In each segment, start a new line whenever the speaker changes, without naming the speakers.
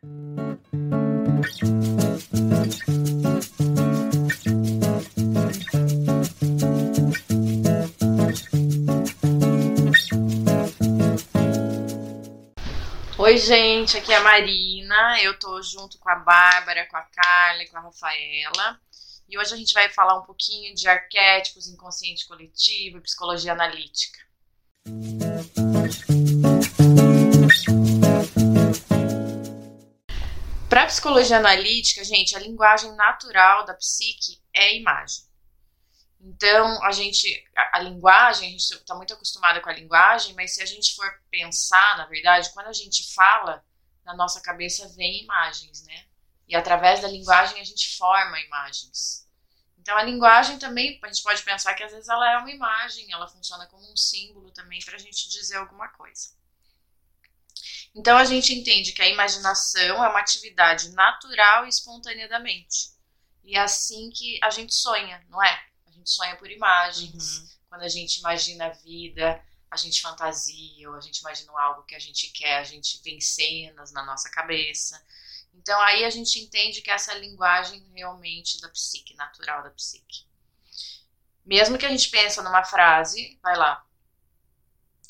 Oi, gente, aqui é a Marina. Eu tô junto com a Bárbara, com a Carla e com a Rafaela. E hoje a gente vai falar um pouquinho de arquétipos, inconsciente coletivo e psicologia analítica. Para psicologia analítica, gente, a linguagem natural da psique é a imagem. Então, a gente, a, a linguagem, a gente está muito acostumada com a linguagem, mas se a gente for pensar, na verdade, quando a gente fala, na nossa cabeça vem imagens, né? E através da linguagem a gente forma imagens. Então, a linguagem também, a gente pode pensar que às vezes ela é uma imagem, ela funciona como um símbolo também para a gente dizer alguma coisa. Então, a gente entende que a imaginação é uma atividade natural e espontânea da mente. E é assim que a gente sonha, não é? gente sonha por imagens. Uhum. Quando a gente imagina a vida, a gente fantasia, ou a gente imagina algo que a gente quer, a gente vê cenas na nossa cabeça. Então aí a gente entende que essa é a linguagem realmente da psique, natural da psique. Mesmo que a gente pensa numa frase, vai lá,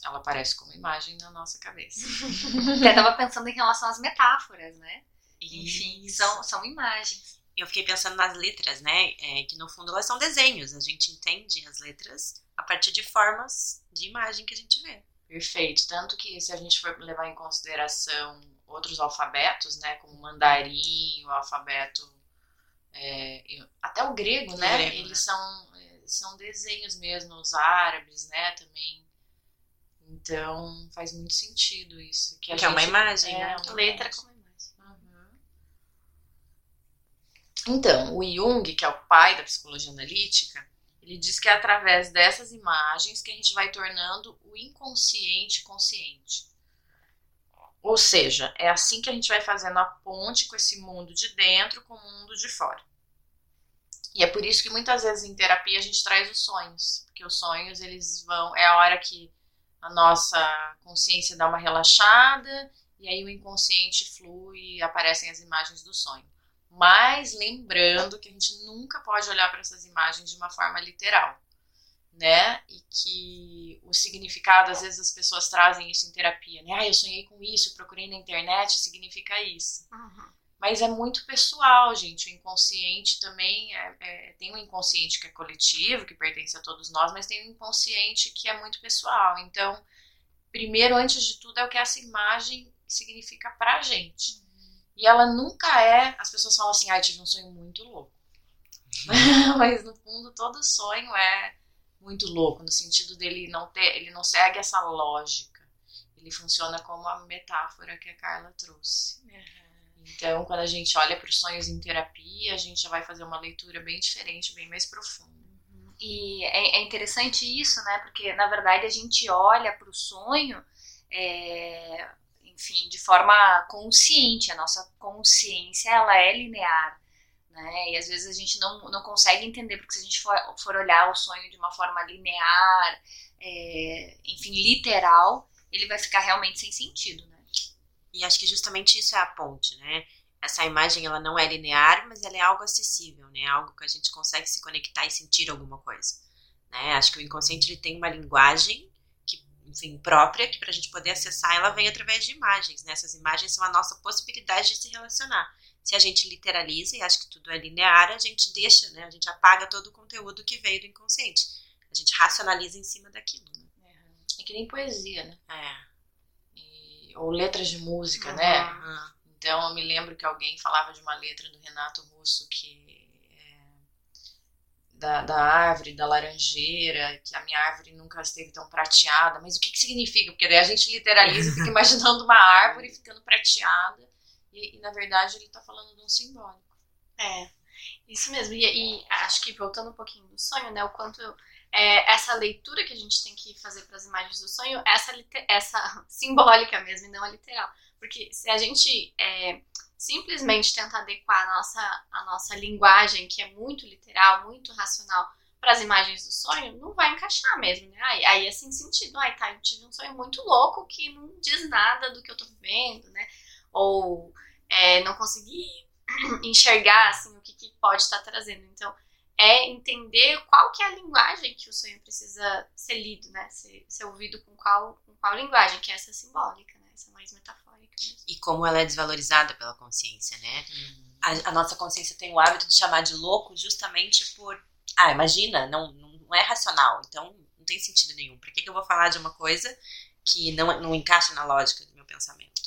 ela aparece como imagem na nossa cabeça.
Eu tava pensando em relação às metáforas, né? Isso. Enfim, são, são imagens
eu fiquei pensando nas letras, né? É, que no fundo elas são desenhos. A gente entende as letras a partir de formas de imagem que a gente vê.
Perfeito. Tanto que se a gente for levar em consideração outros alfabetos, né? Como o mandarim, o alfabeto. É, até o grego, né? Grego, Eles né? São, é, são desenhos mesmo, os árabes, né? Também. Então faz muito sentido isso.
Que, que é uma imagem, é,
né? Uma letra como
Então, o Jung, que é o pai da psicologia analítica, ele diz que é através dessas imagens que a gente vai tornando o inconsciente consciente. Ou seja, é assim que a gente vai fazendo a ponte com esse mundo de dentro com o mundo de fora. E é por isso que muitas vezes em terapia a gente traz os sonhos, porque os sonhos eles vão é a hora que a nossa consciência dá uma relaxada e aí o inconsciente flui e aparecem as imagens do sonho. Mas lembrando que a gente nunca pode olhar para essas imagens de uma forma literal, né? E que o significado, às vezes as pessoas trazem isso em terapia, né? Ah, eu sonhei com isso, procurei na internet, significa isso. Uhum. Mas é muito pessoal, gente. O inconsciente também é, é, tem um inconsciente que é coletivo, que pertence a todos nós, mas tem um inconsciente que é muito pessoal. Então, primeiro, antes de tudo, é o que essa imagem significa pra gente. E ela nunca é. As pessoas falam assim, ai, ah, tive um sonho muito louco. Mas no fundo, todo sonho é muito louco, no sentido dele não ter. Ele não segue essa lógica. Ele funciona como a metáfora que a Carla trouxe. Uhum. Então, quando a gente olha para os sonhos em terapia, a gente já vai fazer uma leitura bem diferente, bem mais profunda.
E é, é interessante isso, né? Porque na verdade a gente olha para o sonho é, enfim, de forma consciente. A nossa consciência, ela é linear, né? E às vezes a gente não, não consegue entender, porque se a gente for, for olhar o sonho de uma forma linear, é, enfim, literal, ele vai ficar realmente sem sentido, né?
E acho que justamente isso é a ponte, né? Essa imagem, ela não é linear, mas ela é algo acessível, né? Algo que a gente consegue se conectar e sentir alguma coisa. Né? Acho que o inconsciente ele tem uma linguagem enfim, própria, que para a gente poder acessar, ela vem através de imagens. Né? Essas imagens são a nossa possibilidade de se relacionar. Se a gente literaliza e acha que tudo é linear, a gente deixa, né? a gente apaga todo o conteúdo que veio do inconsciente. A gente racionaliza em cima daquilo. Né?
É que nem poesia, né?
É.
Ou letras de música, né? uhum. né? Então eu me lembro que alguém falava de uma letra do Renato Russo que da, da árvore, da laranjeira, que a minha árvore nunca esteve tão prateada. Mas o que, que significa? Porque daí a gente literaliza fica imaginando uma árvore ficando prateada. E, e na verdade ele está falando de um simbólico.
É, isso mesmo. E, e, acho que voltando um pouquinho do sonho, né? O quanto é, essa leitura que a gente tem que fazer para as imagens do sonho, essa, essa simbólica mesmo, e não a literal. Porque se a gente é, simplesmente tentar adequar a nossa, a nossa linguagem, que é muito literal, muito racional, para as imagens do sonho, não vai encaixar mesmo, né? Aí, aí é sentido. Ai, tá, eu tive um sonho muito louco que não diz nada do que eu tô vendo, né? Ou é, não conseguir enxergar assim, o que, que pode estar trazendo. Então, é entender qual que é a linguagem que o sonho precisa ser lido, né? Ser, ser ouvido com qual, com qual linguagem, que é essa simbólica, né? Essa mais metafórica mesmo.
E como ela é desvalorizada pela consciência, né? A, a nossa consciência tem o hábito de chamar de louco justamente por. Ah, imagina, não, não é racional, então não tem sentido nenhum. Por que, que eu vou falar de uma coisa que não, não encaixa na lógica do meu pensamento?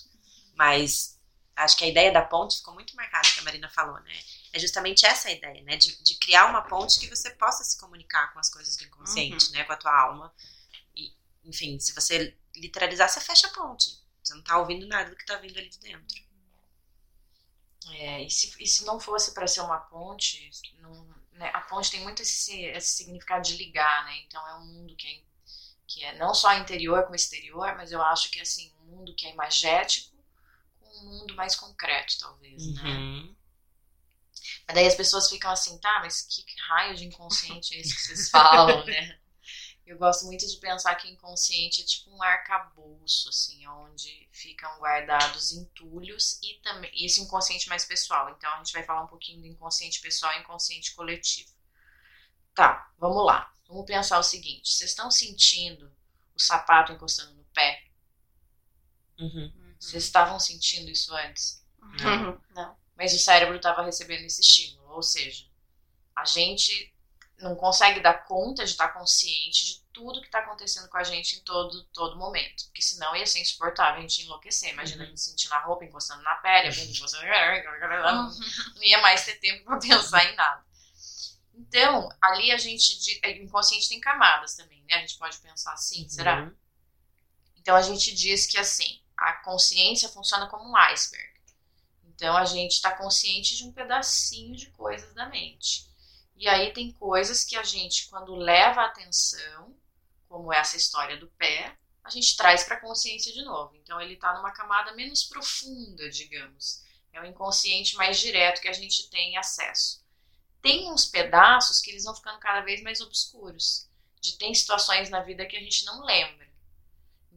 Mas acho que a ideia da ponte ficou muito marcada, que a Marina falou, né? É justamente essa a ideia, né? De, de criar uma ponte que você possa se comunicar com as coisas do inconsciente,
Uhum.
né? Com a tua alma. E, enfim, se você literalizar, você fecha a ponte. Você não tá ouvindo nada do que tá vindo ali de dentro.
É, e, se, e se não fosse para ser uma ponte, não- né, a ponte tem muito esse, esse significado de ligar, né? Então é um mundo que é, que é não só interior como exterior, mas eu acho que é assim, um mundo que é imagético com um mundo mais concreto, talvez, né?
Uhum.
Mas daí as pessoas ficam assim, tá, mas que raio de inconsciente é esse que vocês falam, né? Eu gosto muito de pensar que inconsciente é tipo um arcabouço, assim, onde ficam guardados entulhos e também esse inconsciente mais pessoal. Então a gente vai falar um pouquinho do inconsciente pessoal e inconsciente coletivo. Tá, vamos lá. Vamos pensar o seguinte: vocês estão sentindo o sapato encostando no pé?
Uhum.
Vocês estavam sentindo isso antes?
Não.
Não.
Mas o cérebro estava recebendo esse estímulo. Ou seja, a gente não consegue dar conta de estar consciente de tudo que está acontecendo com a gente em todo, todo momento. Porque senão ia ser insuportável a gente enlouquecer. Imagina a gente sentindo a roupa encostando na pele, a gente encostando... não ia mais ter tempo para pensar em nada. Então, ali a gente. O inconsciente tem camadas também, né? A gente pode pensar assim, será?
Uhum.
Então a gente diz que assim, a consciência funciona como um iceberg. Então a gente está consciente de um pedacinho de coisas da mente. E aí tem coisas que a gente, quando leva a atenção, como essa história do pé, a gente traz para a consciência de novo. Então ele está numa camada menos profunda, digamos. É o inconsciente mais direto que a gente tem acesso. Tem uns pedaços que eles vão ficando cada vez mais obscuros. De tem situações na vida que a gente não lembra.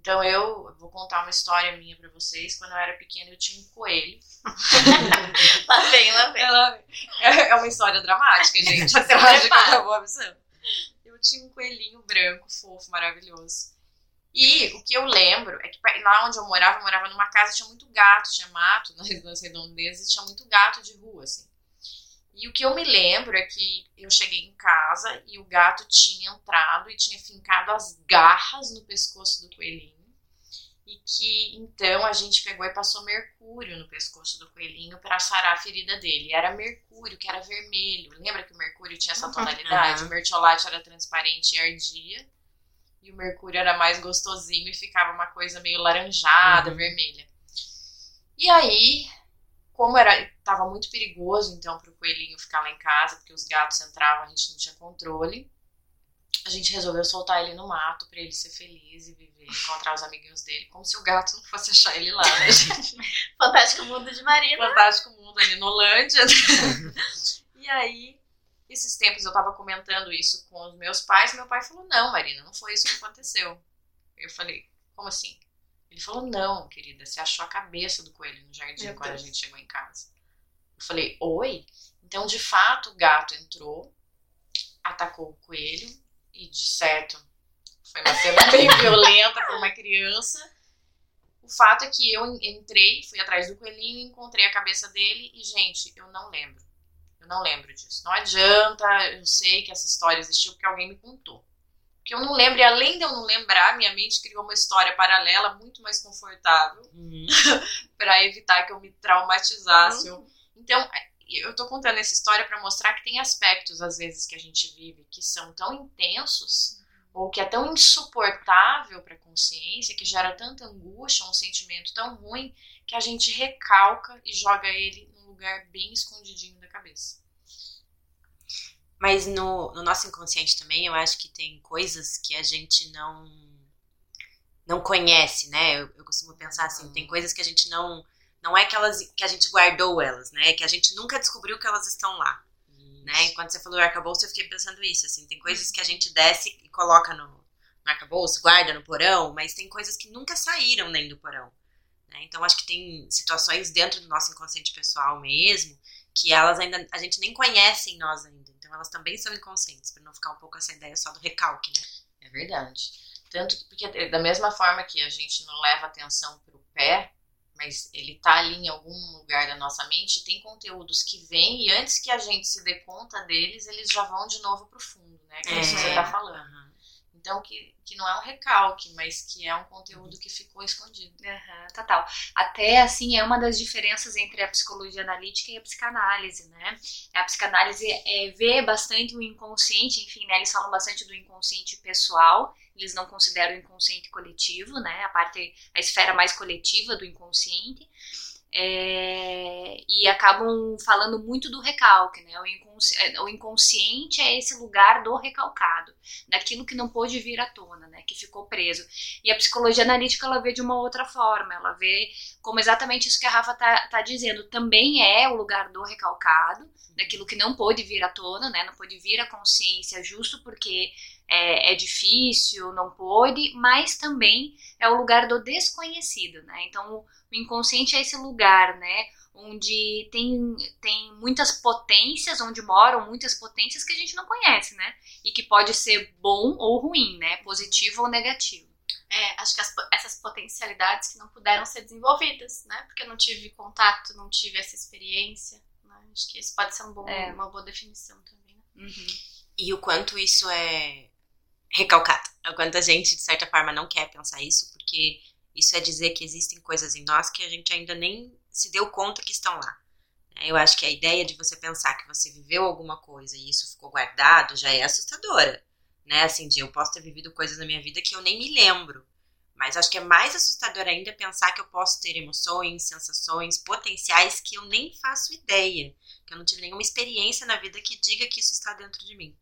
Então eu vou contar uma história minha pra vocês. Quando eu era pequena eu tinha um coelho.
Lá vem, lá vem.
Ela é uma história dramática, gente. Até hoje que eu já vou avisando. Eu tinha um coelhinho branco, fofo, maravilhoso. E o que eu lembro é que lá onde eu morava, eu morava numa casa, tinha muito gato, tinha mato nas, nas redondezas, e tinha muito gato de rua, assim. E o que eu me lembro é que eu cheguei em casa e o gato tinha entrado e tinha fincado as garras no pescoço do coelhinho. E que então a gente pegou e passou mercúrio no pescoço do coelhinho para sarar a ferida dele. E era mercúrio, que era vermelho. Lembra que o mercúrio tinha essa tonalidade?
Uhum.
O mertiolate era transparente e ardia. E o mercúrio era mais gostosinho e ficava uma coisa meio laranjada,
Uhum.
vermelha. E aí, como era tava muito perigoso então para o coelhinho ficar lá em casa, porque os gatos entravam, a gente não tinha controle. A gente resolveu soltar ele no mato para ele ser feliz e viver, encontrar os amiguinhos dele, como se o gato não fosse achar ele lá, né, gente?
Fantástico Mundo de Marina.
Fantástico Mundo ali no Holândia. e aí, esses tempos eu tava comentando isso com os meus pais, e meu pai falou: Não, Marina, não foi isso que aconteceu. Eu falei: Como assim? Ele falou: Não, querida, você achou a cabeça do coelho no jardim
Meu
quando
Deus.
a gente chegou em casa. Eu falei: Oi? Então, de fato, o gato entrou, atacou o coelho, e de certo foi uma cena bem violenta para uma criança. O fato é que eu entrei, fui atrás do coelhinho, encontrei a cabeça dele e, gente, eu não lembro. Eu não lembro disso. Não adianta, eu sei que essa história existiu porque alguém me contou. Porque eu não lembro, e além de eu não lembrar, minha mente criou uma história paralela muito mais confortável
Uhum.
para evitar que eu me traumatizasse. Eu- Então, eu tô contando essa história para mostrar que tem aspectos, às vezes, que a gente vive que são tão intensos ou que é tão insuportável para a consciência, que gera tanta angústia, um sentimento tão ruim, que a gente recalca e joga ele num lugar bem escondidinho da cabeça.
Mas no, no nosso inconsciente também, eu acho que tem coisas que a gente não não conhece, né? Eu, eu costumo pensar assim, tem coisas que a gente não não é que elas que a gente guardou elas, né? É que a gente nunca descobriu que elas estão lá, né? E quando você falou arcabouço, eu fiquei pensando isso, assim, tem coisas que a gente desce e coloca no, no arcabouço, guarda no porão, mas tem coisas que nunca saíram nem do porão. Né? Então, acho que tem situações dentro do nosso inconsciente pessoal mesmo que elas ainda a gente nem conhece em nós ainda. Então, elas também são inconscientes, para não ficar um pouco essa ideia só do recalque, né?
É verdade. Tanto que, porque da mesma forma que a gente não leva atenção para o pé, mas ele tá ali em algum lugar da nossa mente, tem conteúdos que vêm e antes que a gente se dê conta deles, eles já vão de novo pro fundo, né? Que é isso que você tá falando.
Uhum.
Então, que, que não é um recalque, mas que é um conteúdo que ficou escondido.
Uhum, total. Até, assim, é uma das diferenças entre a psicologia analítica e a psicanálise, né? A psicanálise é, vê bastante o inconsciente, enfim, né? Eles falam bastante do inconsciente pessoal, eles não consideram o inconsciente coletivo, né? A parte, a esfera mais coletiva do inconsciente. É, e acabam falando muito do recalque, né? O, inconsci é, o, inconsciente é esse lugar do recalcado, daquilo que não pôde vir à tona, né? Que ficou preso. E a psicologia analítica ela vê de uma outra forma, ela vê como exatamente isso que a Rafa tá, tá dizendo. Também é o lugar do recalcado, daquilo que não pôde vir à tona, né? Não pôde vir à consciência justo porque é, é, difícil, não pôde, mas também é o lugar do desconhecido, né? Então, o inconsciente é esse lugar, né? Onde tem, tem muitas potências, onde moram muitas potências que a gente não conhece, né? E que pode ser bom ou ruim, né? Positivo ou negativo.
É, acho que as, essas potencialidades que não puderam ser desenvolvidas, né? Porque eu não tive contato, não tive essa experiência. Né? Acho que isso pode ser um bom, é. uma boa definição também. Né?
Uhum. E o quanto isso é recalcado. O quanto a gente, de certa forma, não quer pensar isso, porque isso é dizer que existem coisas em nós que a gente ainda nem se deu conta que estão lá. Eu acho que a ideia de você pensar que você viveu alguma coisa e isso ficou guardado já é assustadora. Né? Assim, de eu posso ter vivido coisas na minha vida que eu nem me lembro. Mas acho que é mais assustador ainda pensar que eu posso ter emoções, sensações, potenciais que eu nem faço ideia. Que eu não tive nenhuma experiência na vida que diga que isso está dentro de mim.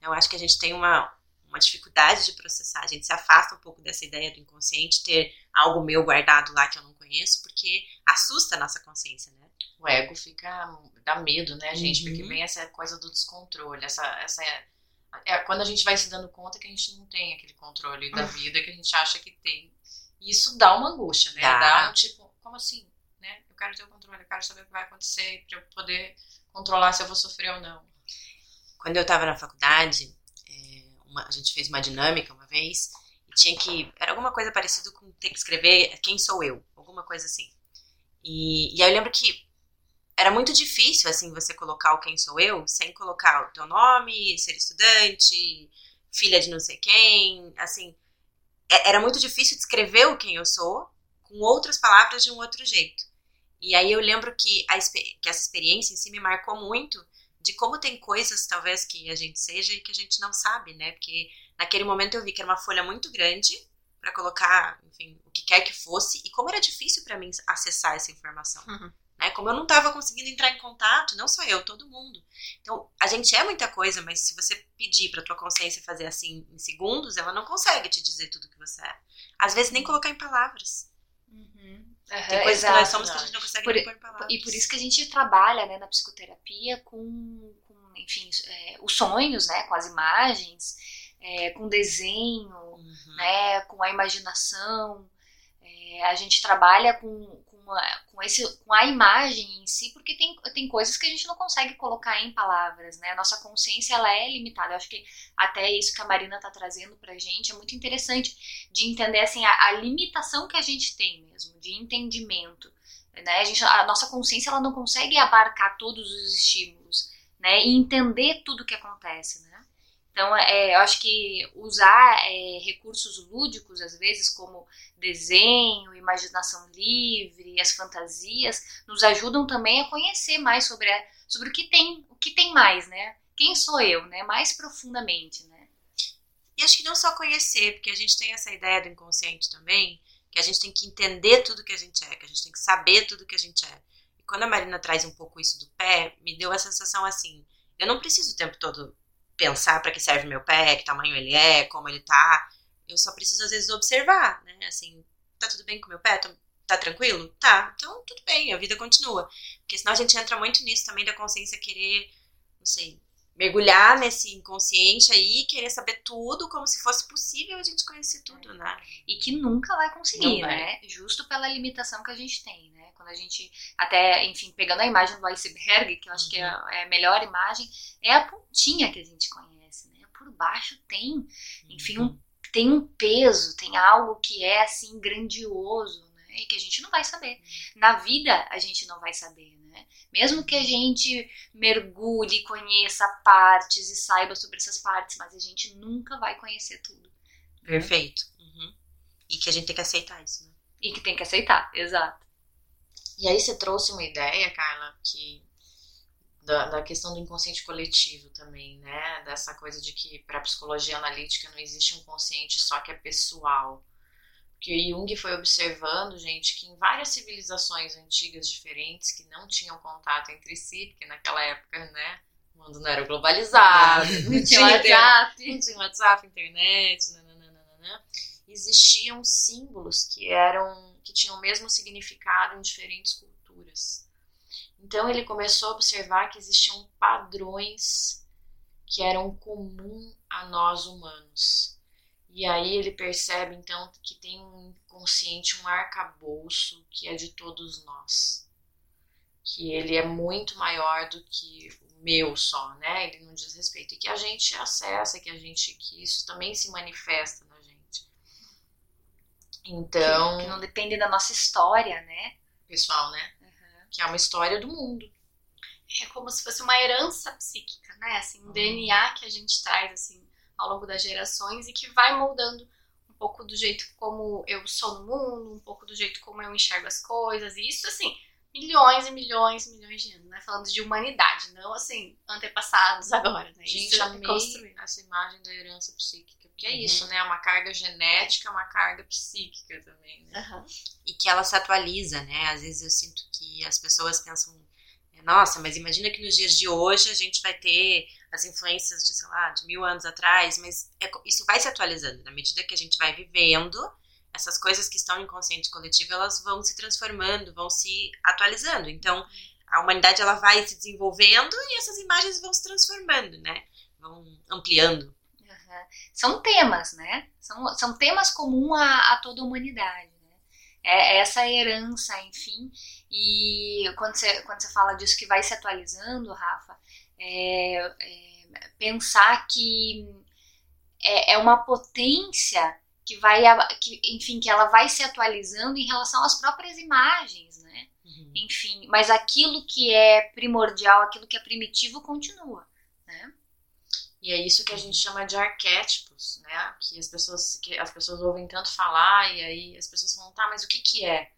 Eu acho que a gente tem uma, uma dificuldade de processar. A gente se afasta um pouco dessa ideia do inconsciente ter algo meu guardado lá que eu não conheço, porque assusta a nossa consciência, né?
O ego fica. dá medo, né, gente? Uhum. Porque vem essa coisa do descontrole, essa. essa é quando a gente vai se dando conta que a gente não tem aquele controle da vida que a gente acha que tem. E isso dá uma angústia, né? Dá, dá um tipo, como assim? Né? Eu quero ter o controle, eu quero saber o que vai acontecer para eu poder controlar se eu vou sofrer ou não.
Quando eu estava na faculdade, uma, a gente fez uma dinâmica uma vez e tinha que. Era alguma coisa parecida com ter que escrever quem sou eu, alguma coisa assim. E, e aí eu lembro que era muito difícil, assim, você colocar o quem sou eu sem colocar o teu nome, ser estudante, filha de não sei quem, assim. É, era muito difícil descrever o quem eu sou com outras palavras de um outro jeito. E aí eu lembro que, a, que essa experiência em si me marcou muito de como tem coisas, talvez, que a gente seja e que a gente não sabe, né? Porque naquele momento eu vi que era uma folha muito grande para colocar, enfim, o que quer que fosse, e como era difícil para mim acessar essa informação. Uhum. Né? Como eu não estava conseguindo entrar em contato, não só eu, todo mundo. Então, a gente é muita coisa, mas se você pedir para tua consciência fazer assim em segundos, ela não consegue te dizer tudo que você é. Às vezes nem colocar em palavras.
Uhum. Tem coisas exato, que nós somos
que a gente não consegue
por,
pôr palavras.
E por isso que a gente trabalha né, na psicoterapia com, com enfim, é, os sonhos, né, com as imagens, é, com desenho, uhum. né, com a imaginação. É, a gente trabalha com, com, a, com, esse, com a imagem em si, porque tem, tem coisas que a gente não consegue colocar em palavras, né? A nossa consciência, ela é limitada. Eu acho que até isso que a Marina está trazendo pra gente é muito interessante de entender, assim, a, a limitação que a gente tem mesmo, de entendimento. Né? A, gente, a nossa consciência, ela não consegue abarcar todos os estímulos, né? E entender tudo o que acontece, né? Então, é, eu acho que usar é, recursos lúdicos, às vezes, como desenho, imaginação livre, as fantasias, nos ajudam também a conhecer mais sobre, a, sobre o que tem, o que tem mais, né? Quem sou eu, né? Mais profundamente, né?
E acho que não só conhecer, porque a gente tem essa ideia do inconsciente também, que a gente tem que entender tudo que a gente é, que a gente tem que saber tudo que a gente é. E quando a Marina traz um pouco isso do pé, me deu a sensação assim, eu não preciso o tempo todo pensar para que serve meu pé, que tamanho ele é, como ele tá. Eu só preciso, às vezes, observar, né? Assim, tá tudo bem com meu pé? Tá, tá tranquilo? Tá. Então, tudo bem, a vida continua. Porque senão a gente entra muito nisso também da consciência querer, não sei, mergulhar nesse inconsciente aí, querer saber tudo, como se fosse possível a gente conhecer tudo, né?
E que nunca vai conseguir,
vai.
né? Justo pela limitação que a gente tem, né? Quando a gente, até, enfim, pegando a imagem do iceberg, que eu acho que é
Uhum.
é a melhor imagem, é a pontinha que a gente conhece, né? Por baixo tem, enfim, um, tem um peso, tem algo que é, assim, grandioso, né? E que a gente não vai saber. Na vida, a gente não vai saber, né? Mesmo que a gente mergulhe, conheça partes e saiba sobre essas partes, mas a gente nunca vai conhecer tudo.
Perfeito. Uhum. E que a gente tem que aceitar isso, né?
E que tem que aceitar, exato.
E aí você trouxe uma ideia, Carla, que da, da questão do inconsciente coletivo também, né? Dessa coisa de que para a psicologia analítica não existe um consciente só que é pessoal. Porque Jung foi observando, gente, que em várias civilizações antigas diferentes que não tinham contato entre si, porque naquela época, né, o mundo não era globalizado, não tinha
WhatsApp.
não tinha WhatsApp, internet, nananana, existiam símbolos que eram que tinham o mesmo significado em diferentes culturas. Então ele começou a observar que existiam padrões que eram comum a nós humanos. E aí ele percebe então que tem um inconsciente, um arcabouço que é de todos nós. Que ele é muito maior do que o meu só, né? Ele não diz respeito. E que a gente acessa, que a gente. que isso também se manifesta na gente. Então,
Que não depende da nossa história, né?
pessoal, né? Que é uma história do mundo.
É como se fosse uma herança psíquica, né? Assim, um DNA que a gente traz assim ao longo das gerações e que vai moldando um pouco do jeito como eu sou no mundo, um pouco do jeito como eu enxergo as coisas. E isso assim, milhões e milhões e milhões de anos, né? Falando de humanidade, não assim, antepassados agora, né?
Gente,
isso é
amei
construído.
essa imagem da herança psíquica. Porque é
Uhum.
isso, né? Uma carga genética, uma carga psíquica também, né?
Aham.
E que ela se atualiza, né? Às vezes eu sinto que as pessoas pensam, nossa, mas imagina que nos dias de hoje a gente vai ter as influências de, sei lá, de mil anos atrás, mas é isso vai se atualizando. Na medida que a gente vai vivendo, essas coisas que estão no inconsciente coletivo, elas vão se transformando, vão se atualizando. Então, a humanidade ela vai se desenvolvendo e essas imagens vão se transformando, né? Vão ampliando.
Aham. São temas, né? São, são temas comuns a, a toda a humanidade. Né? É essa herança, enfim. E quando você, quando você fala disso que vai se atualizando, Rafa, é, é pensar que é, é uma potência que vai, que, enfim, que ela vai se atualizando em relação às próprias imagens, né? Enfim, mas aquilo que é primordial, aquilo que é primitivo continua, né?
E é isso que a gente chama de arquétipos, né? Que as pessoas, que as pessoas ouvem tanto falar e aí as pessoas falam, tá, mas o que que é?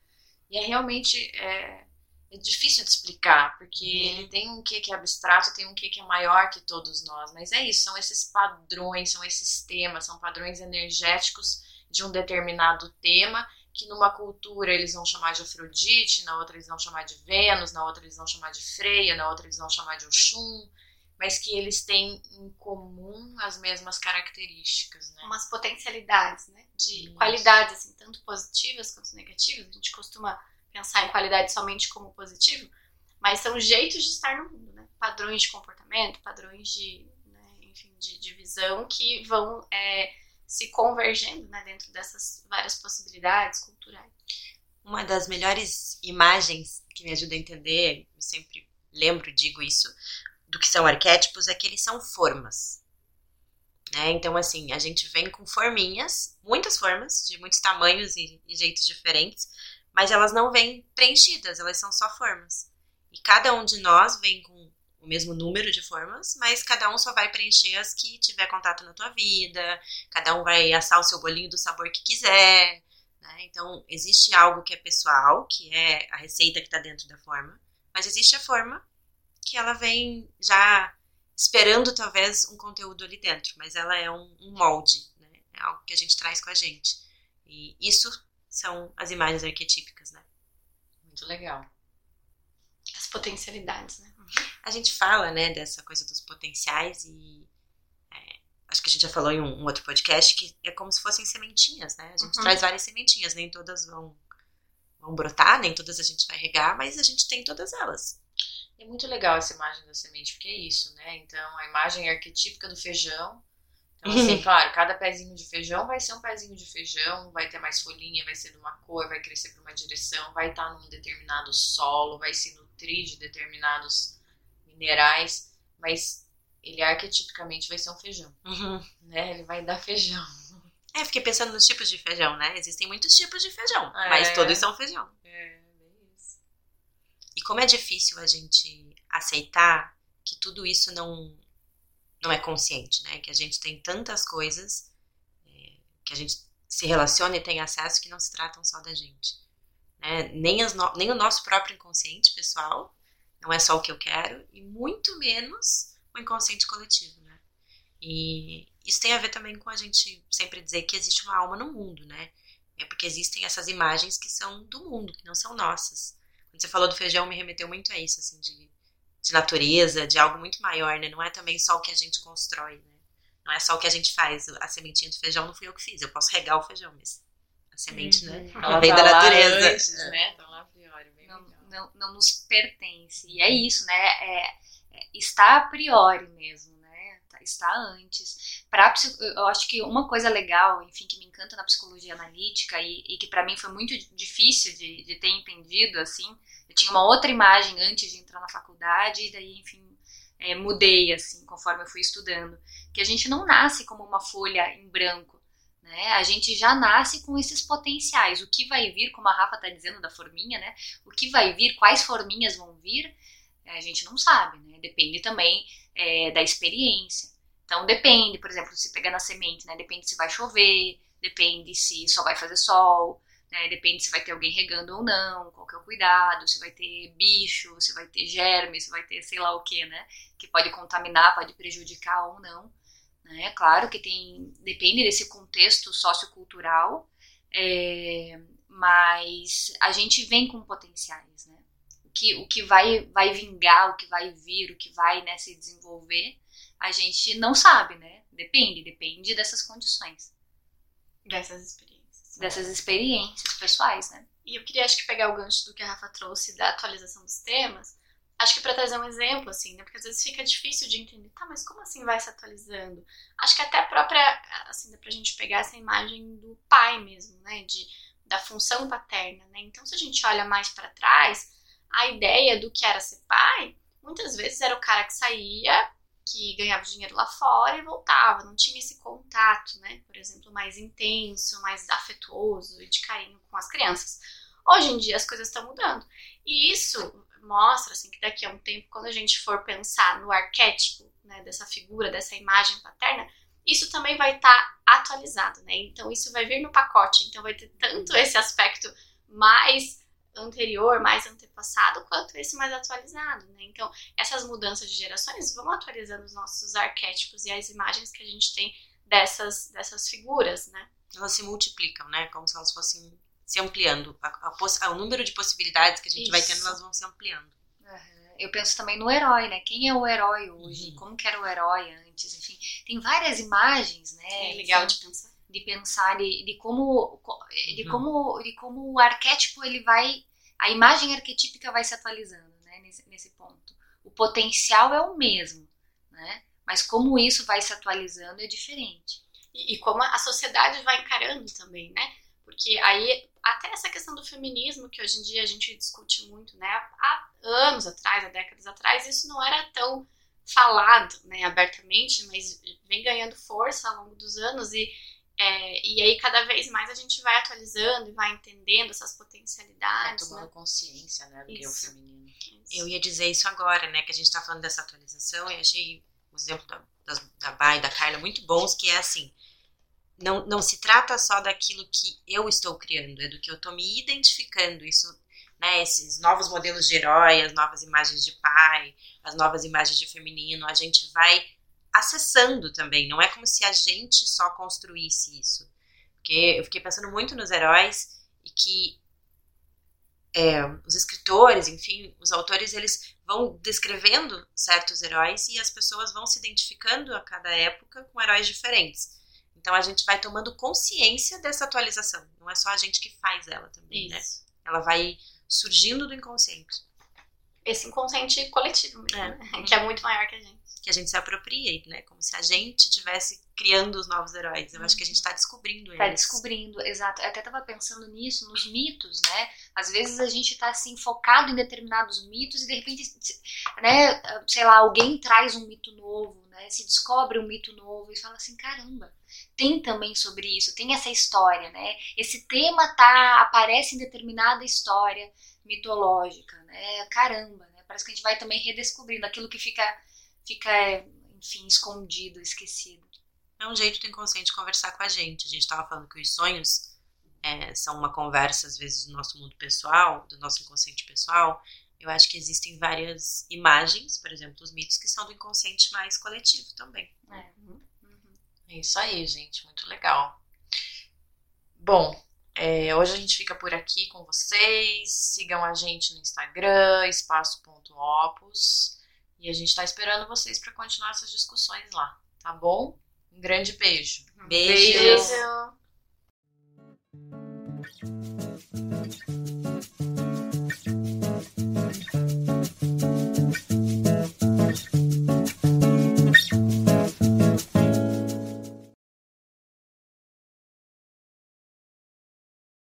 E é realmente é, é difícil de explicar, porque
Uhum.
ele tem um que que é abstrato, tem um que que é maior que todos nós, mas é isso, são esses padrões, são esses temas, são padrões energéticos de um determinado tema que numa cultura eles vão chamar de Afrodite, na outra eles vão chamar de Vênus, na outra eles vão chamar de Freia, na outra eles vão chamar de Oxum, mas que eles têm em comum as mesmas características, né?
umas potencialidades, né? De
Isso.
qualidades, assim, tanto positivas quanto negativas. A gente costuma pensar em qualidade somente como positivo, mas são jeitos de estar no mundo, né? Padrões de comportamento, padrões de, né, enfim, de, de visão que vão é, se convergendo, né? Dentro dessas várias possibilidades culturais.
Uma das melhores imagens que me ajuda a entender, eu sempre lembro, digo isso, do que são arquétipos, é que eles são formas. Né? Então, assim, a gente vem com forminhas, muitas formas, de muitos tamanhos e, e jeitos diferentes, mas elas não vêm preenchidas, elas são só formas. E cada um de nós vem com o mesmo número de formas, mas cada um só vai preencher as que tiver contato na tua vida, cada um vai assar o seu bolinho do sabor que quiser, né? Então, existe algo que é pessoal, que é a receita que está dentro da forma, mas existe a forma que ela vem já esperando talvez um conteúdo ali dentro, mas ela é um, um molde, né? É algo que a gente traz com a gente. E isso são as imagens arquetípicas, né?
Muito legal.
As potencialidades, né?
A gente fala, né, dessa coisa dos potenciais e é, acho que a gente já falou em um, um outro podcast que é como se fossem sementinhas, né? A gente
Uhum.
traz várias sementinhas, nem todas vão, vão brotar, nem todas a gente vai regar, mas a gente tem todas elas.
É muito legal essa imagem da semente, porque é isso, né? Então, a imagem arquetípica do feijão. Então, assim, claro, cada pezinho de feijão vai ser um pezinho de feijão, vai ter mais folhinha, vai ser de uma cor, vai crescer para uma direção, vai estar num determinado solo, vai se nutrir de determinados minerais, mas ele arquetipicamente vai ser um feijão,
Uhum.
né? Ele vai dar feijão.
É, fiquei pensando nos tipos de feijão, né? Existem muitos tipos de feijão,
É.
mas todos são feijão.
É, isso.
E como é difícil a gente aceitar que tudo isso não, não é consciente, né? Que a gente tem tantas coisas é, que a gente se relaciona e tem acesso que não se tratam só da gente. Né? Nem, no- nem o nosso próprio inconsciente pessoal, não é só o que eu quero, e muito menos o inconsciente coletivo, né? E isso tem a ver também com a gente sempre dizer que existe uma alma no mundo, né? É porque existem essas imagens que são do mundo, que não são nossas. Quando você falou do feijão, me remeteu muito a isso, assim, de, de natureza, de algo muito maior, né? Não é também só o que a gente constrói, né? Não é só o que a gente faz. A sementinha do feijão não fui eu que fiz. Eu posso regar o feijão, mas a semente, né? Ela vem
tá
da
lá
natureza.
antes, né? Tá lá a priori, bem
não, não, não nos pertence. E é isso, né? É, é- está a priori mesmo, né? Tá- Está antes. Pra, eu acho que uma coisa legal, enfim, que me encanta na psicologia analítica e, e que para mim foi muito difícil de, de ter entendido, assim, eu tinha uma outra imagem antes de entrar na faculdade e daí, enfim, é, mudei, assim, conforme eu fui estudando. Que a gente não nasce como uma folha em branco, né? A gente já nasce com esses potenciais. O que vai vir, como a Rafa está dizendo da forminha, né? O que vai vir, quais forminhas vão vir, a gente não sabe, né? Depende também é, da experiência. Então depende, por exemplo, se pegar na semente, né? Depende se vai chover, depende se só vai fazer sol, né? Depende se vai ter alguém regando ou não, qual que é o cuidado, se vai ter bicho, se vai ter germe, se vai ter sei lá o que, né? Que pode contaminar, pode prejudicar ou não. Né? Claro que tem, depende desse contexto sociocultural, é, mas a gente vem com potenciais, né? O que, o que vai, vai vingar, o que vai vir, o que vai né, se desenvolver, a gente não sabe, né? Depende, depende dessas condições,
Dessas experiências.
Dessas experiências pessoais, né?
E eu queria, acho que, pegar o gancho do que a Rafa trouxe da atualização dos temas. Acho que para trazer um exemplo, assim, né? Porque às vezes fica difícil de entender, tá, mas como assim vai se atualizando? Acho que até a própria, assim, dá pra gente pegar essa imagem do pai mesmo, né? De, da função paterna, né? Então, se a gente olha mais para trás, a ideia do que era ser pai, muitas vezes era o cara que saía, que ganhava dinheiro lá fora e voltava, não tinha esse contato, né? Por exemplo, mais intenso, mais afetuoso e de carinho com as crianças. Hoje em dia as coisas estão mudando. E isso mostra assim que daqui a um tempo, quando a gente for pensar no arquétipo, né, dessa figura, dessa imagem paterna, isso também vai estar atualizado, né? Então isso vai vir no pacote, então vai ter tanto esse aspecto mais anterior, mais antepassado, quanto esse mais atualizado, né? Então, essas mudanças de gerações vão atualizando os nossos arquétipos e as imagens que a gente tem dessas, dessas figuras, né?
Elas se multiplicam, né? Como se elas fossem se ampliando. A, a o número de possibilidades que a gente vai
Isso.
tendo, elas vão se ampliando.
Eu penso também no herói, né? Quem é o herói hoje?
Uhum.
Como que era o herói antes? Enfim, tem várias imagens, né?
É legal de pensar.
de pensar de, de como de
Uhum.
como de como o arquétipo ele vai a imagem arquetípica vai se atualizando né nesse, nesse ponto o potencial é o mesmo né mas como isso vai se atualizando é diferente
E, e como a sociedade vai encarando também, né? Porque aí, até essa questão do feminismo, que hoje em dia a gente discute muito, né? Há anos atrás, há décadas atrás, isso não era tão falado, né, abertamente, mas vem ganhando força ao longo dos anos e, é, e aí cada vez mais a gente vai atualizando e vai entendendo essas potencialidades,
tomando
né?
consciência, né, do que é o
Isso.
feminino.
Eu ia dizer isso agora, né? Que a gente tá falando dessa atualização e achei o exemplo da, das, da Bá e da Carla muito bons, que é assim. Não, não se trata só daquilo que eu estou criando, é do que eu tô me identificando. Isso, né? Esses novos modelos de herói, as novas imagens de pai, as novas imagens de feminino, a gente vai acessando também. Não é como se a gente só construísse isso. Porque eu fiquei pensando muito nos heróis e que é, os escritores, enfim, os autores, eles vão descrevendo certos heróis e as pessoas vão se identificando a cada época com heróis diferentes. Então a gente vai tomando consciência dessa atualização. Não é só a gente que faz ela também, né?
Isso.
Ela vai surgindo do inconsciente.
esse inconsciente coletivo mesmo,
É.
né? que é muito maior que a gente.
Que a gente se aproprie, né? Como se a gente tivesse criando os novos heróis. Eu acho que a gente tá descobrindo eles.
Tá descobrindo, exato. Eu até tava pensando nisso, nos mitos, né? Às vezes a gente tá assim focado em determinados mitos e de repente, né, sei lá, alguém traz um mito novo, né? Se descobre um mito novo e fala assim, caramba, tem também sobre isso, tem essa história, né? Esse tema tá aparece em determinada história mitológica, né? Caramba, né? Parece que a gente vai também redescobrindo aquilo que fica fica, enfim, escondido, esquecido.
É um jeito do inconsciente conversar com a gente. A gente estava falando que os sonhos é, são uma conversa, às vezes, do nosso mundo pessoal, do nosso inconsciente pessoal. Eu acho que existem várias imagens, por exemplo, os mitos, que são do inconsciente mais coletivo também.
É.
É isso aí, gente. Muito legal. Bom, é, hoje a gente fica por aqui com vocês. Sigam a gente no Instagram, espaço.opus. E a gente tá esperando vocês para continuar essas discussões lá, tá bom? Um grande beijo.
Beijo.
Beijo.